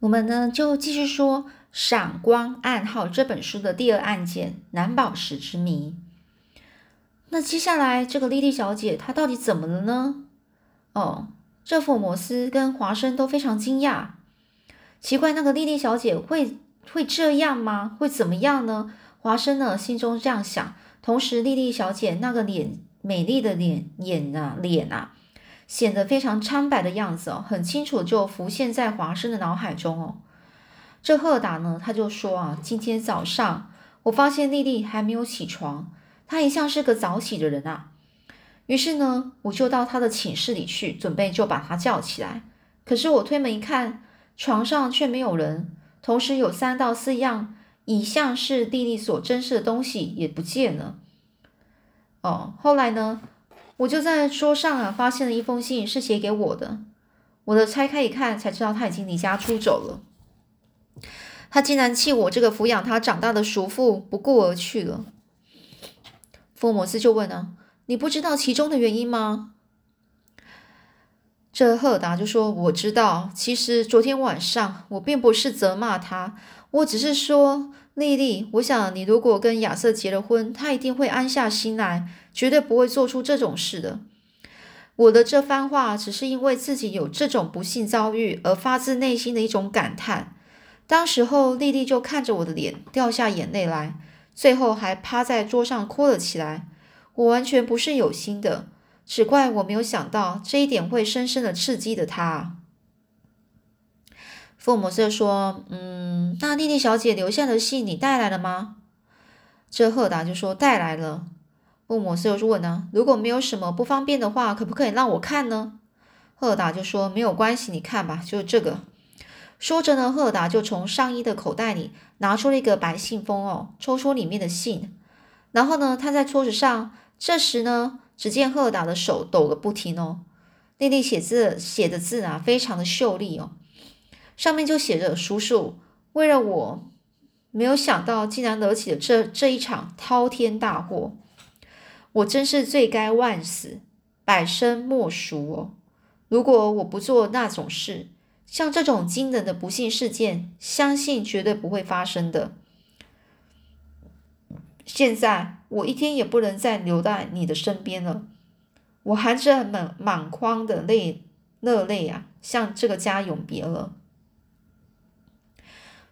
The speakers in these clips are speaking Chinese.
我们呢就继续说《闪光暗号》这本书的第二案件——蓝宝石之谜。那接下来这个莉莉小姐她到底怎么了呢？哦，这福摩斯跟华生都非常惊讶，奇怪那个莉莉小姐会会这样吗？会怎么样呢？华生呢心中这样想，同时莉莉小姐那个脸美丽的脸眼啊脸啊。显得非常苍白的样子哦，很清楚就浮现在华生的脑海中哦。这赫达呢，他就说啊，今天早上我发现丽丽还没有起床，她一向是个早起的人啊。于是呢，我就到她的寝室里去，准备就把她叫起来。可是我推门一看，床上却没有人，同时有三到四样已像是丽丽所珍视的东西也不见了。哦，后来呢？我就在桌上啊，发现了一封信，是写给我的。我的拆开一看，才知道他已经离家出走了。他竟然弃我这个抚养他长大的叔父不顾而去了。福摩斯就问啊：“你不知道其中的原因吗？”这赫达就说：“我知道。其实昨天晚上我并不是责骂他，我只是说，丽丽，我想你如果跟亚瑟结了婚，他一定会安下心来。”绝对不会做出这种事的。我的这番话只是因为自己有这种不幸遭遇而发自内心的一种感叹。当时候，丽丽就看着我的脸掉下眼泪来，最后还趴在桌上哭了起来。我完全不是有心的，只怪我没有想到这一点会深深的刺激的她。福尔摩斯说：“嗯，那丽丽小姐留下的信你带来了吗？”这赫达就说：“带来了。”福摩斯又问呢，如果没有什么不方便的话，可不可以让我看呢？赫达就说没有关系，你看吧，就这个。说着呢，赫达就从上衣的口袋里拿出了一个白信封哦，抽出里面的信，然后呢，他在桌子上。这时呢，只见赫达的手抖个不停哦。丽丽写字写的字啊，非常的秀丽哦，上面就写着：“叔叔，为了我，没有想到竟然惹起了这这一场滔天大祸。”我真是罪该万死，百生莫赎哦！如果我不做那种事，像这种惊人的不幸事件，相信绝对不会发生的。现在我一天也不能再留在你的身边了，我含着满满眶的泪，热泪啊，向这个家永别了。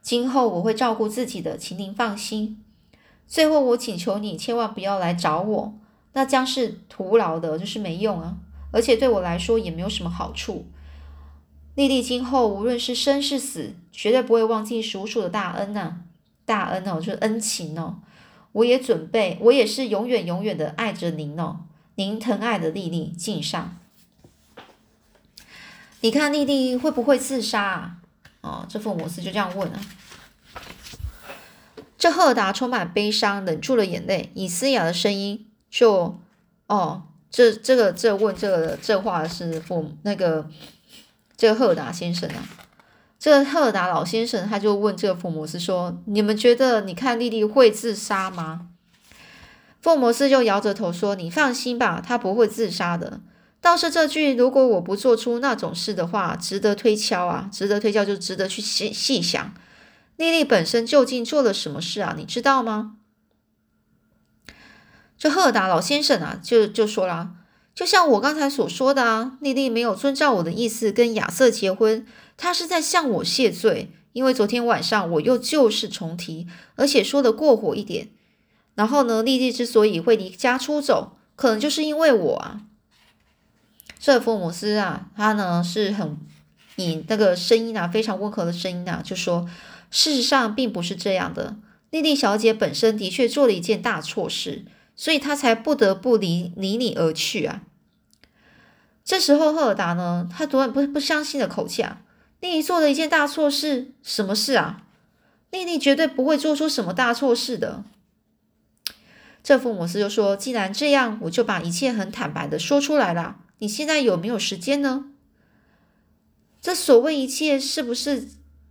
今后我会照顾自己的，请您放心。最后，我请求你千万不要来找我。那将是徒劳的，就是没用啊，而且对我来说也没有什么好处。丽丽今后无论是生是死，绝对不会忘记叔叔的大恩呐，大恩哦，就是恩情哦。我也准备，我也是永远永远的爱着您哦。您疼爱的丽丽敬上。你看丽丽会不会自杀啊？哦，这福尔摩斯就这样问啊。这赫达充满悲伤，忍住了眼泪，以嘶哑的声音。就哦，这这个这问这个这话是父那个这个赫达先生啊，这个赫达老先生他就问这个福摩斯说：“你们觉得你看丽丽会自杀吗？”福摩斯就摇着头说：“你放心吧，她不会自杀的。倒是这句如果我不做出那种事的话，值得推敲啊，值得推敲就值得去细细想，丽丽本身究竟做了什么事啊？你知道吗？”这赫达老先生啊，就就说了，就像我刚才所说的啊，丽丽没有遵照我的意思跟亚瑟结婚，她是在向我谢罪，因为昨天晚上我又旧事重提，而且说的过火一点。然后呢，丽丽之所以会离家出走，可能就是因为我啊。这福摩斯啊，他呢是很以那个声音啊，非常温和的声音啊，就说，事实上并不是这样的，丽丽小姐本身的确做了一件大错事。所以他才不得不离离你而去啊！这时候赫尔达呢，他突然不不相信的口气啊，丽丽做了一件大错事，什么事啊？丽丽绝对不会做出什么大错事的。这福摩斯就说：“既然这样，我就把一切很坦白的说出来了。你现在有没有时间呢？这所谓一切，是不是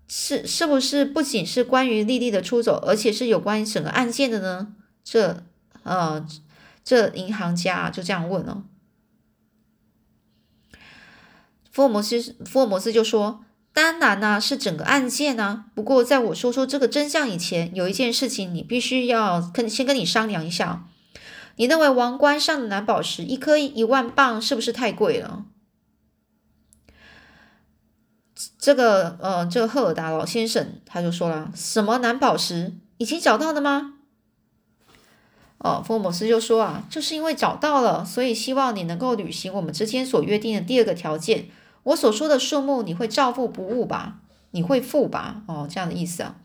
是是不是不仅是关于丽丽的出走，而且是有关于整个案件的呢？这？”呃，这银行家就这样问了，福尔摩斯，福尔摩斯就说：“当然呢，是整个案件呢。不过，在我说出这个真相以前，有一件事情你必须要跟先跟你商量一下。你认为王冠上的蓝宝石一颗一万磅是不是太贵了？这个呃，这个赫尔达老先生他就说了：“什么蓝宝石已经找到了吗？”哦，福尔摩斯就说啊，就是因为找到了，所以希望你能够履行我们之间所约定的第二个条件。我所说的数目，你会照付不误吧？你会付吧？哦，这样的意思啊。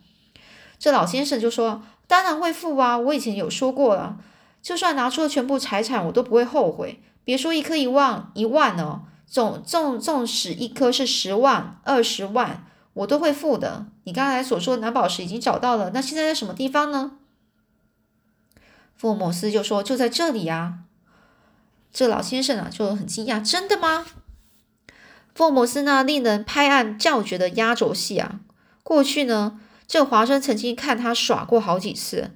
这老先生就说：“当然会付啊！我以前有说过了，就算拿出了全部财产，我都不会后悔。别说一颗一万一万哦，纵纵纵使一颗是十万、二十万，我都会付的。你刚才所说的蓝宝石已经找到了，那现在在什么地方呢？”福尔摩斯就说：“就在这里啊。”这老先生啊就很惊讶：“真的吗？”福尔摩斯那令人拍案叫绝的压轴戏啊，过去呢，这华生曾经看他耍过好几次，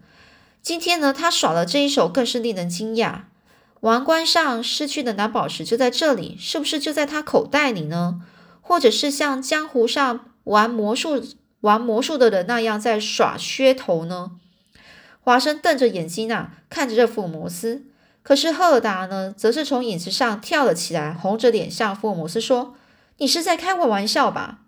今天呢，他耍的这一手更是令人惊讶。王冠上失去的蓝宝石就在这里，是不是就在他口袋里呢？或者是像江湖上玩魔术、玩魔术的人那样在耍噱头呢？华生瞪着眼睛啊，看着这福尔摩斯。可是赫尔达呢，则是从椅子上跳了起来，红着脸向福尔摩斯说。你是在开我玩笑吧？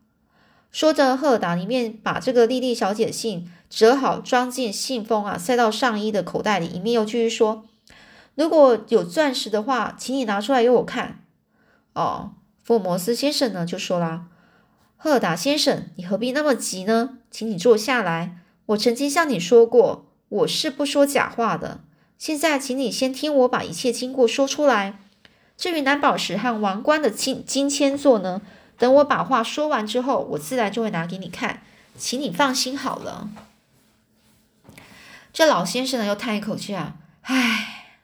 说着，赫尔达里面把这个莉莉小姐信折好，装进信封啊，塞到上衣的口袋里。一面又继续说：“如果有钻石的话，请你拿出来给我看。”哦，福尔摩斯先生呢就说啦：“赫尔达先生，你何必那么急呢？请你坐下来。我曾经向你说过，我是不说假话的。现在，请你先听我把一切经过说出来。”至于蓝宝石和王冠的金金签座呢？等我把话说完之后，我自然就会拿给你看，请你放心好了。这老先生呢，又叹一口气啊，唉，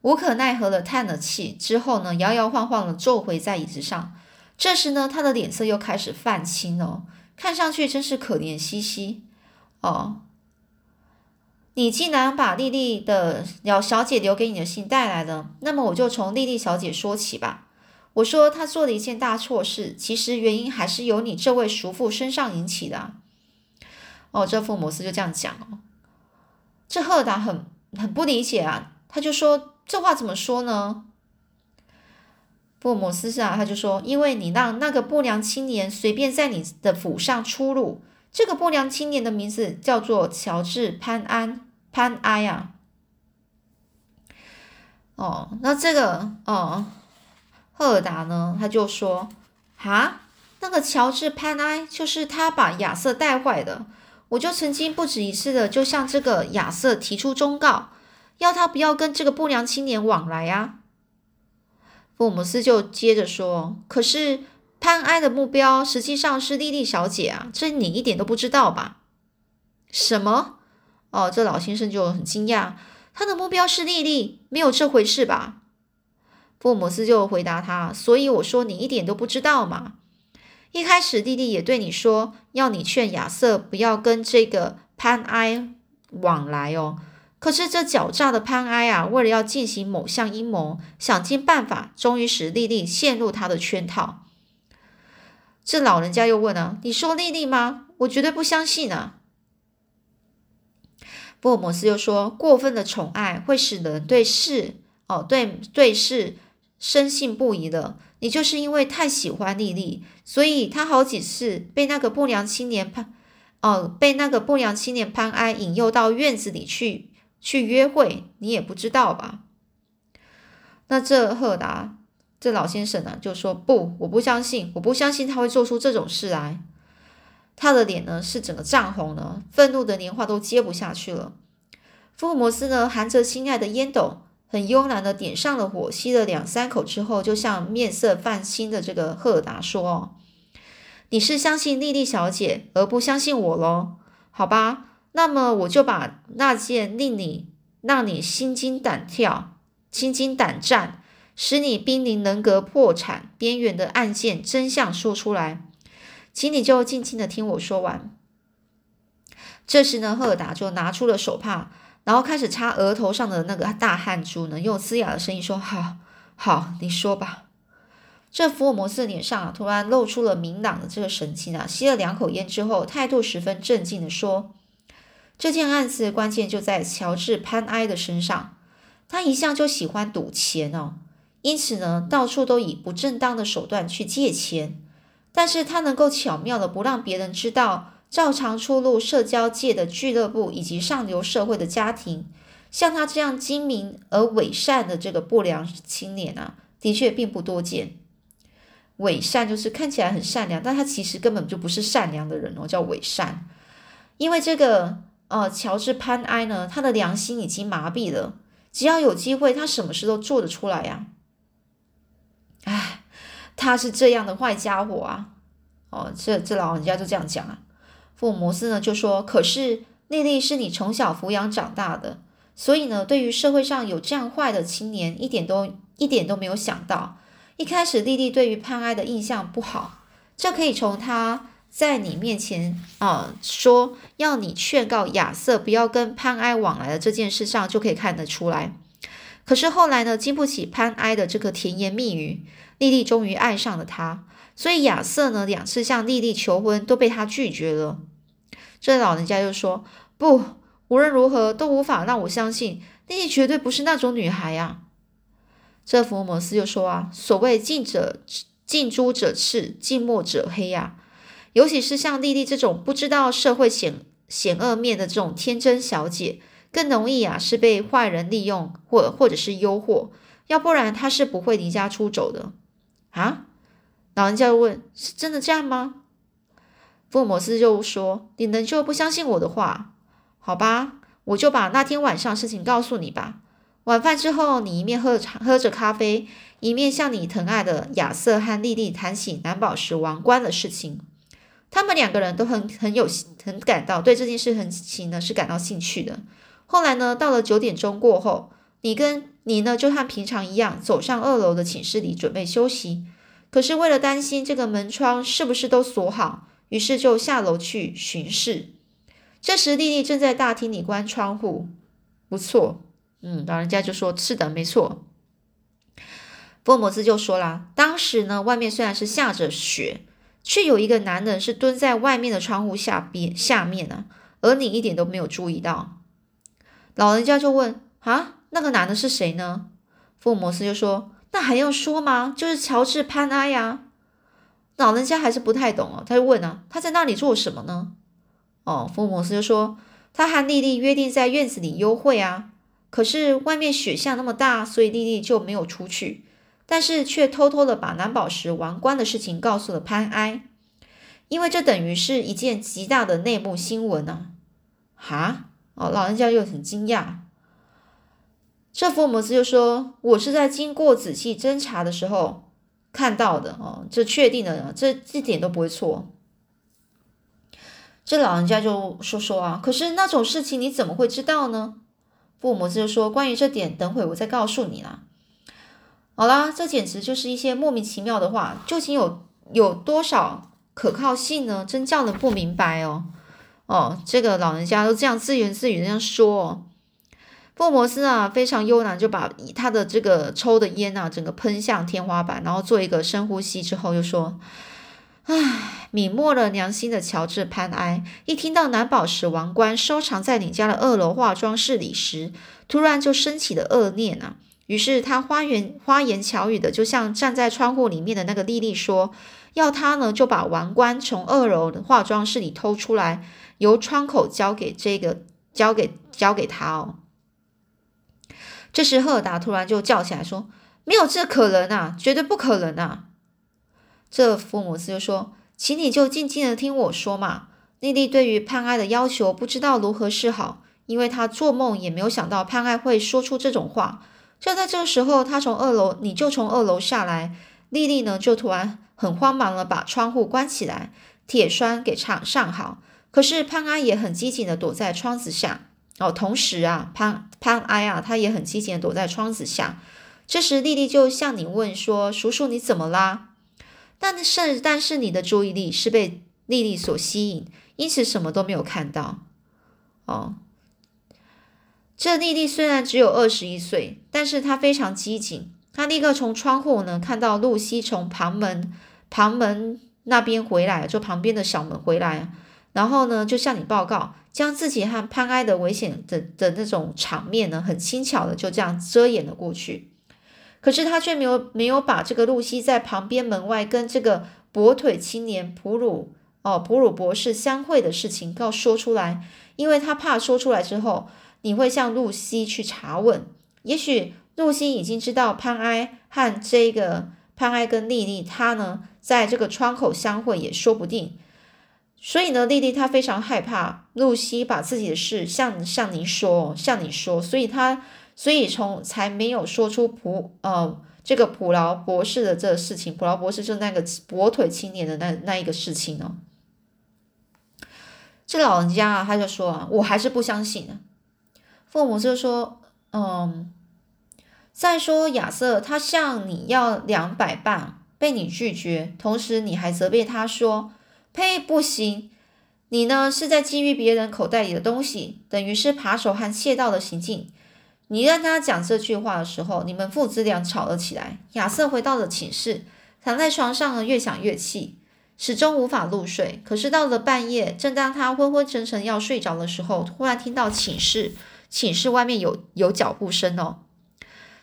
无可奈何的叹了气之后呢，摇摇晃晃的坐回在椅子上。这时呢，他的脸色又开始泛青了，看上去真是可怜兮兮哦。你既然把丽丽的小小姐留给你的信带来了，那么我就从丽丽小姐说起吧。我说她做了一件大错事，其实原因还是由你这位叔父身上引起的。哦，这福摩斯就这样讲哦。这赫达很很不理解啊，他就说这话怎么说呢？福摩斯啊，他就说，因为你让那个不良青年随便在你的府上出入，这个不良青年的名字叫做乔治潘安。潘埃呀，哦，那这个哦，赫尔达呢？他就说：“哈，那个乔治潘埃就是他把亚瑟带坏的。我就曾经不止一次的就向这个亚瑟提出忠告，要他不要跟这个不良青年往来啊。”福姆斯就接着说：“可是潘埃的目标实际上是莉莉小姐啊，这你一点都不知道吧？”什么？哦，这老先生就很惊讶，他的目标是莉莉，没有这回事吧？福姆斯就回答他，所以我说你一点都不知道嘛。一开始弟弟也对你说，要你劝亚瑟不要跟这个潘埃往来哦。可是这狡诈的潘埃啊，为了要进行某项阴谋，想尽办法，终于使莉莉陷入他的圈套。这老人家又问了：“你说莉莉吗？我绝对不相信啊！”福尔摩斯又说：“过分的宠爱会使人对事哦，对对事深信不疑的。你就是因为太喜欢莉莉，所以他好几次被那个不良青年潘哦，被那个不良青年潘安引诱到院子里去去约会，你也不知道吧？”那这赫达这老先生呢，就说：“不，我不相信，我不相信他会做出这种事来。”他的脸呢是整个涨红了，愤怒的连话都接不下去了。福尔摩斯呢含着心爱的烟斗，很慵懒的点上了火，吸了两三口之后，就向面色泛青的这个赫尔达说：“，你是相信莉莉小姐，而不相信我喽？好吧，那么我就把那件令你让你心惊胆跳、心惊胆战，使你濒临人格破产边缘的案件真相说出来。”请你就静静的听我说完。这时呢，赫尔达就拿出了手帕，然后开始擦额头上的那个大汗珠呢，用嘶哑的声音说：“好，好，你说吧。”这福尔摩斯的脸上啊，突然露出了明朗的这个神情啊，吸了两口烟之后，态度十分镇静的说：“这件案子关键就在乔治潘埃的身上，他一向就喜欢赌钱哦，因此呢，到处都以不正当的手段去借钱。但是他能够巧妙的不让别人知道，照常出入社交界的俱乐部以及上流社会的家庭，像他这样精明而伪善的这个不良青年啊，的确并不多见。”伪善就是看起来很善良，但他其实根本就不是善良的人哦，叫伪善。因为这个呃，乔治潘埃呢，他的良心已经麻痹了，只要有机会，他什么事都做得出来呀。哎，他是这样的坏家伙啊！哦，这这老人家就这样讲啊。福尔摩斯呢就说：“可是丽丽是你从小抚养长大的，所以呢，对于社会上有这样坏的青年，一点都一点都没有想到。”一开始，莉莉对于潘埃的印象不好，这可以从他在你面前啊说要你劝告亚瑟不要跟潘埃往来的这件事上就可以看得出来。可是后来呢，经不起潘埃的这个甜言蜜语，莉莉终于爱上了他。所以亚瑟呢，两次向莉莉求婚都被他拒绝了。这老人家就说：“不，无论如何都无法让我相信莉莉绝对不是那种女孩呀。”这福尔摩斯就说啊，所谓近者近朱者赤，近墨者黑呀。尤其是像丽丽这种不知道社会险险恶面的这种天真小姐，更容易啊是被坏人利用或或者是诱惑，要不然她是不会离家出走的啊。老人家问：是真的这样吗？福尔摩斯就说：你能就不相信我的话？好吧，我就把那天晚上事情告诉你吧。晚饭之后，你一面喝着茶喝着咖啡，一面向你疼爱的亚瑟和莉莉谈起蓝宝石王冠的事情。他们两个人都很很有很感到对这件事很情呢是感到兴趣的。后来呢，到了九点钟过后，你跟你呢就和平常一样走上二楼的寝室里准备休息。可是为了担心这个门窗是不是都锁好，于是就下楼去巡视。这时，丽丽正在大厅里关窗户。不错。嗯，老人家就说：“是的，没错。”福尔摩斯就说啦：“当时呢，外面虽然是下着雪，却有一个男人是蹲在外面的窗户下边下面呢，而你一点都没有注意到。”老人家就问：“啊，那个男的是谁呢？”福尔摩斯就说：“那还用说吗？就是乔治潘埃呀。”老人家还是不太懂哦，他就问啊：“他在那里做什么呢？”哦，福尔摩斯就说：“他和莉莉约定在院子里幽会啊。”可是外面雪下那么大，所以莉莉就没有出去，但是却偷偷的把蓝宝石王冠的事情告诉了潘埃，因为这等于是一件极大的内幕新闻呢。哈，哦，老人家又很惊讶。这福尔摩斯就说：“我是在经过仔细侦查的时候看到的哦，这确定的，这一点都不会错。”这老人家就说说啊，可是那种事情你怎么会知道呢？福尔摩斯就说：“关于这点，等会我再告诉你啦。”好啦，这简直就是一些莫名其妙的话，究竟有有多少可靠性呢？真叫人不明白哦。哦，这个老人家都这样自言自语这样说。福尔摩斯啊，非常悠然就把他的这个抽的烟啊，整个喷向天花板，然后做一个深呼吸之后，又说。唉，泯没了良心的乔治潘埃，一听到蓝宝石王冠收藏在你家的二楼化妆室里时，突然就升起了恶念啊！于是他花言花言巧语的，就像站在窗户里面的那个莉莉说，要他呢就把王冠从二楼的化妆室里偷出来，由窗口交给这个交给交给他哦。这时赫尔达突然就叫起来说：“没有这可能啊，绝对不可能啊！”这福摩斯就说：“请你就静静的听我说嘛。”莉莉对于潘爱的要求不知道如何是好，因为她做梦也没有想到潘爱会说出这种话。就在这个时候，他从二楼，你就从二楼下来。莉莉呢，就突然很慌忙的把窗户关起来，铁栓给上上好。可是潘安也很机警的躲在窗子下。哦，同时啊，潘潘埃啊，他也很机警的躲在窗子下。这时，丽丽就向你问说：“叔叔，你怎么啦？”但是，但是你的注意力是被莉莉所吸引，因此什么都没有看到。哦，这莉莉虽然只有二十一岁，但是她非常机警，她立刻从窗户呢看到露西从旁门旁门那边回来，就旁边的小门回来，然后呢就向你报告，将自己和潘埃的危险的的那种场面呢，很轻巧的就这样遮掩了过去。可是他却没有没有把这个露西在旁边门外跟这个跛腿青年普鲁哦普鲁博士相会的事情告说出来，因为他怕说出来之后你会向露西去查问，也许露西已经知道潘埃和这个潘埃跟丽丽他呢在这个窗口相会也说不定，所以呢丽丽她非常害怕露西把自己的事向向您说向你说，所以她。所以从才没有说出普呃这个普劳博士的这个事情，普劳博士就那个跛腿青年的那那一个事情呢。这老人家啊，他就说啊，我还是不相信的。父母就说，嗯，再说亚瑟他向你要两百磅，被你拒绝，同时你还责备他说，呸，不行，你呢是在觊觎别人口袋里的东西，等于是扒手和窃盗的行径。你让他讲这句话的时候，你们父子俩吵了起来。亚瑟回到了寝室，躺在床上呢，越想越气，始终无法入睡。可是到了半夜，正当他昏昏沉沉要睡着的时候，突然听到寝室寝室外面有有脚步声哦。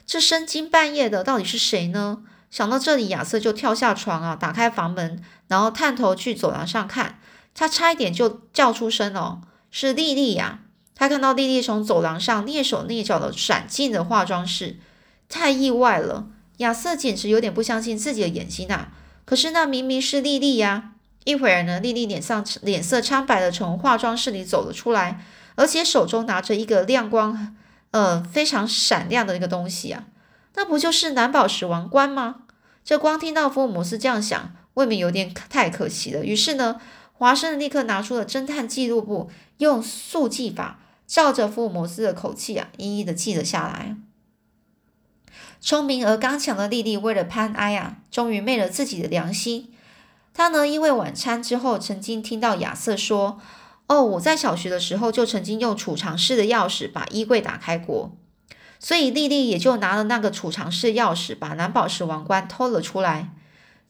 这深更半夜的，到底是谁呢？想到这里，亚瑟就跳下床啊，打开房门，然后探头去走廊上看。他差一点就叫出声哦，是莉莉呀。他看到莉莉从走廊上蹑手蹑脚的闪进了化妆室，太意外了！亚瑟简直有点不相信自己的眼睛啊！可是那明明是莉莉呀！一会儿呢，莉莉脸上脸色苍白的从化妆室里走了出来，而且手中拿着一个亮光，呃，非常闪亮的一个东西啊！那不就是蓝宝石王冠吗？这光听到福尔摩斯这样想，未免有点太可惜了。于是呢，华生立刻拿出了侦探记录簿，用速记法。照着福尔摩斯的口气啊，一一的记了下来。聪明而刚强的莉莉为了潘埃啊，终于昧了自己的良心。她呢，因为晚餐之后曾经听到亚瑟说：“哦，我在小学的时候就曾经用储藏室的钥匙把衣柜打开过。”所以莉莉也就拿了那个储藏室钥匙，把蓝宝石王冠偷了出来。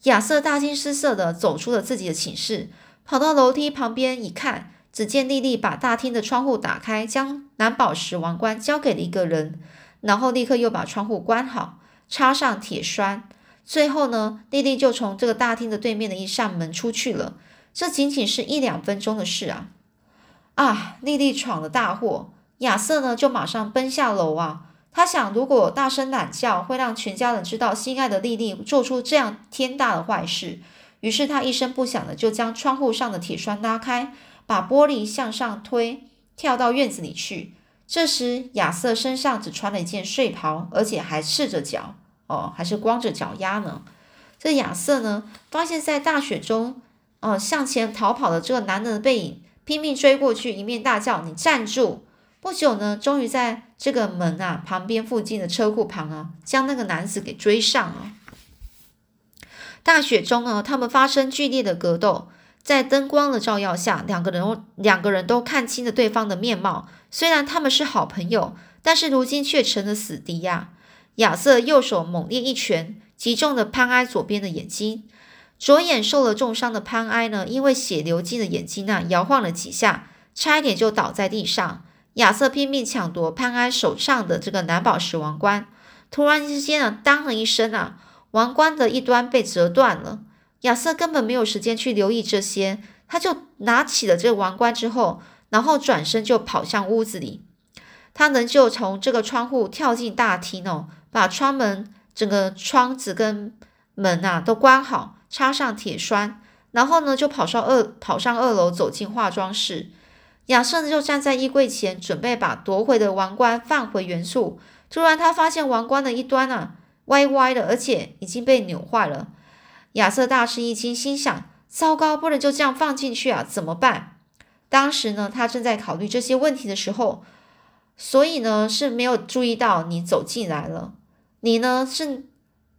亚瑟大惊失色的走出了自己的寝室，跑到楼梯旁边一看。只见莉莉把大厅的窗户打开，将蓝宝石王冠交给了一个人，然后立刻又把窗户关好，插上铁栓。最后呢，莉莉就从这个大厅的对面的一扇门出去了。这仅仅是一两分钟的事啊！啊，莉莉闯了大祸。亚瑟呢，就马上奔下楼啊。他想，如果大声懒叫，会让全家人知道心爱的莉莉做出这样天大的坏事。于是他一声不响的就将窗户上的铁栓拉开。把玻璃向上推，跳到院子里去。这时，亚瑟身上只穿了一件睡袍，而且还赤着脚，哦，还是光着脚丫呢。这亚瑟呢，发现在大雪中，哦，向前逃跑的这个男人的背影，拼命追过去，一面大叫：“你站住！”不久呢，终于在这个门啊旁边附近的车库旁啊，将那个男子给追上了。大雪中呢，他们发生剧烈的格斗。在灯光的照耀下，两个人两个人都看清了对方的面貌。虽然他们是好朋友，但是如今却成了死敌呀！亚瑟右手猛烈一拳，击中了潘埃左边的眼睛。左眼受了重伤的潘埃呢，因为血流进了眼睛啊，摇晃了几下，差一点就倒在地上。亚瑟拼命抢夺潘埃手上的这个蓝宝石王冠，突然之间啊，当了一声啊，王冠的一端被折断了。亚瑟根本没有时间去留意这些，他就拿起了这个王冠之后，然后转身就跑向屋子里。他能就从这个窗户跳进大厅哦，把窗门、整个窗子跟门啊都关好，插上铁栓，然后呢就跑上二跑上二楼，走进化妆室。亚瑟呢就站在衣柜前，准备把夺回的王冠放回原处。突然，他发现王冠的一端啊歪歪的，而且已经被扭坏了。亚瑟大吃一惊，心想：糟糕，不能就这样放进去啊！怎么办？当时呢，他正在考虑这些问题的时候，所以呢是没有注意到你走进来了。你呢是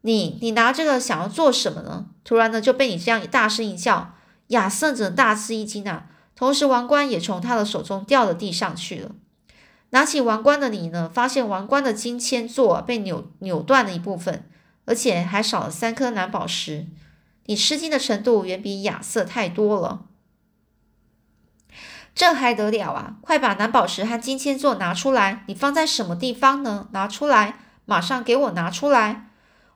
你，你拿这个想要做什么呢？突然呢就被你这样大声一叫，亚瑟只能大吃一惊啊！同时王冠也从他的手中掉了地上去了。拿起王冠的你呢，发现王冠的金签座被扭扭断了一部分。而且还少了三颗蓝宝石。你吃惊的程度远比亚瑟太多了。这还得了啊！快把蓝宝石和金签座拿出来！你放在什么地方呢？拿出来！马上给我拿出来！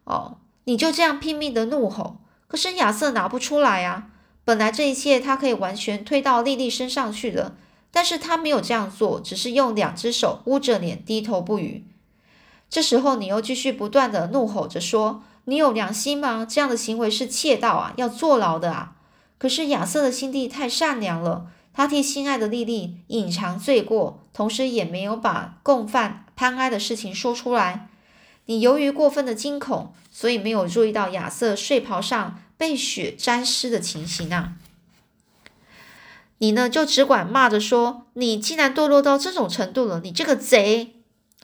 哦，你就这样拼命的怒吼。可是亚瑟拿不出来啊！本来这一切他可以完全推到莉莉身上去的，但是他没有这样做，只是用两只手捂着脸，低头不语。这时候你又继续不断的怒吼着说：“你有良心吗？这样的行为是窃盗啊，要坐牢的啊！”可是亚瑟的心地太善良了。他替心爱的莉莉隐藏罪过，同时也没有把共犯潘埃的事情说出来。你由于过分的惊恐，所以没有注意到亚瑟睡袍上被血沾湿的情形啊！你呢，就只管骂着说：“你竟然堕落到这种程度了，你这个贼！”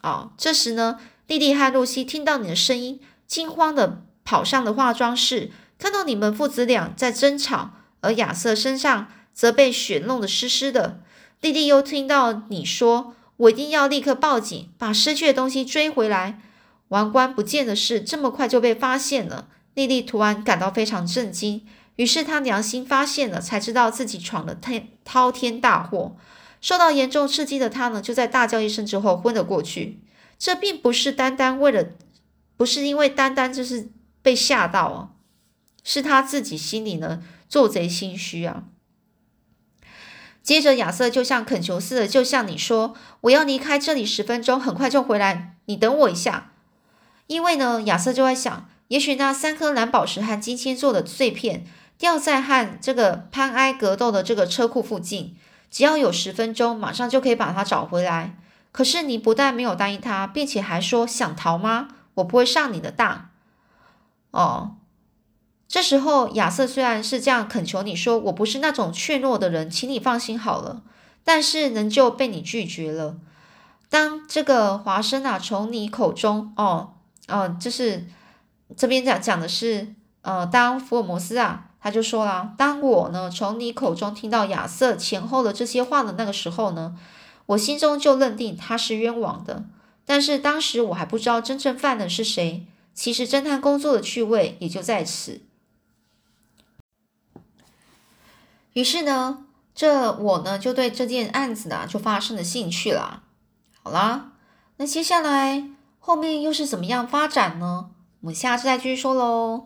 哦，这时呢，莉莉和露西听到你的声音，惊慌的跑上了化妆室，看到你们父子俩在争吵，而亚瑟身上。则被血弄得湿湿的。莉莉又听到你说：“我一定要立刻报警，把失去的东西追回来。”王冠不见的事这么快就被发现了，莉莉突然感到非常震惊。于是她良心发现了，才知道自己闯了天滔天大祸。受到严重刺激的她呢，就在大叫一声之后昏了过去。这并不是单单为了，不是因为单单就是被吓到啊，是她自己心里呢做贼心虚啊。接着，亚瑟就像恳求似的，就向你说：“我要离开这里十分钟，很快就回来，你等我一下。”因为呢，亚瑟就在想，也许那三颗蓝宝石和金星做的碎片掉在和这个潘埃格斗的这个车库附近，只要有十分钟，马上就可以把它找回来。可是你不但没有答应他，并且还说想逃吗？我不会上你的当。哦。这时候，亚瑟虽然是这样恳求你说：“我不是那种怯懦的人，请你放心好了。”但是仍旧被你拒绝了。当这个华生啊，从你口中，哦，哦，就是这边讲讲的是，呃，当福尔摩斯啊，他就说了：“当我呢从你口中听到亚瑟前后的这些话的那个时候呢，我心中就认定他是冤枉的。但是当时我还不知道真正犯的是谁。其实侦探工作的趣味也就在此。”于是呢，这我呢就对这件案子呢就发生了兴趣了。好啦，那接下来后面又是怎么样发展呢？我们下次再继续说喽。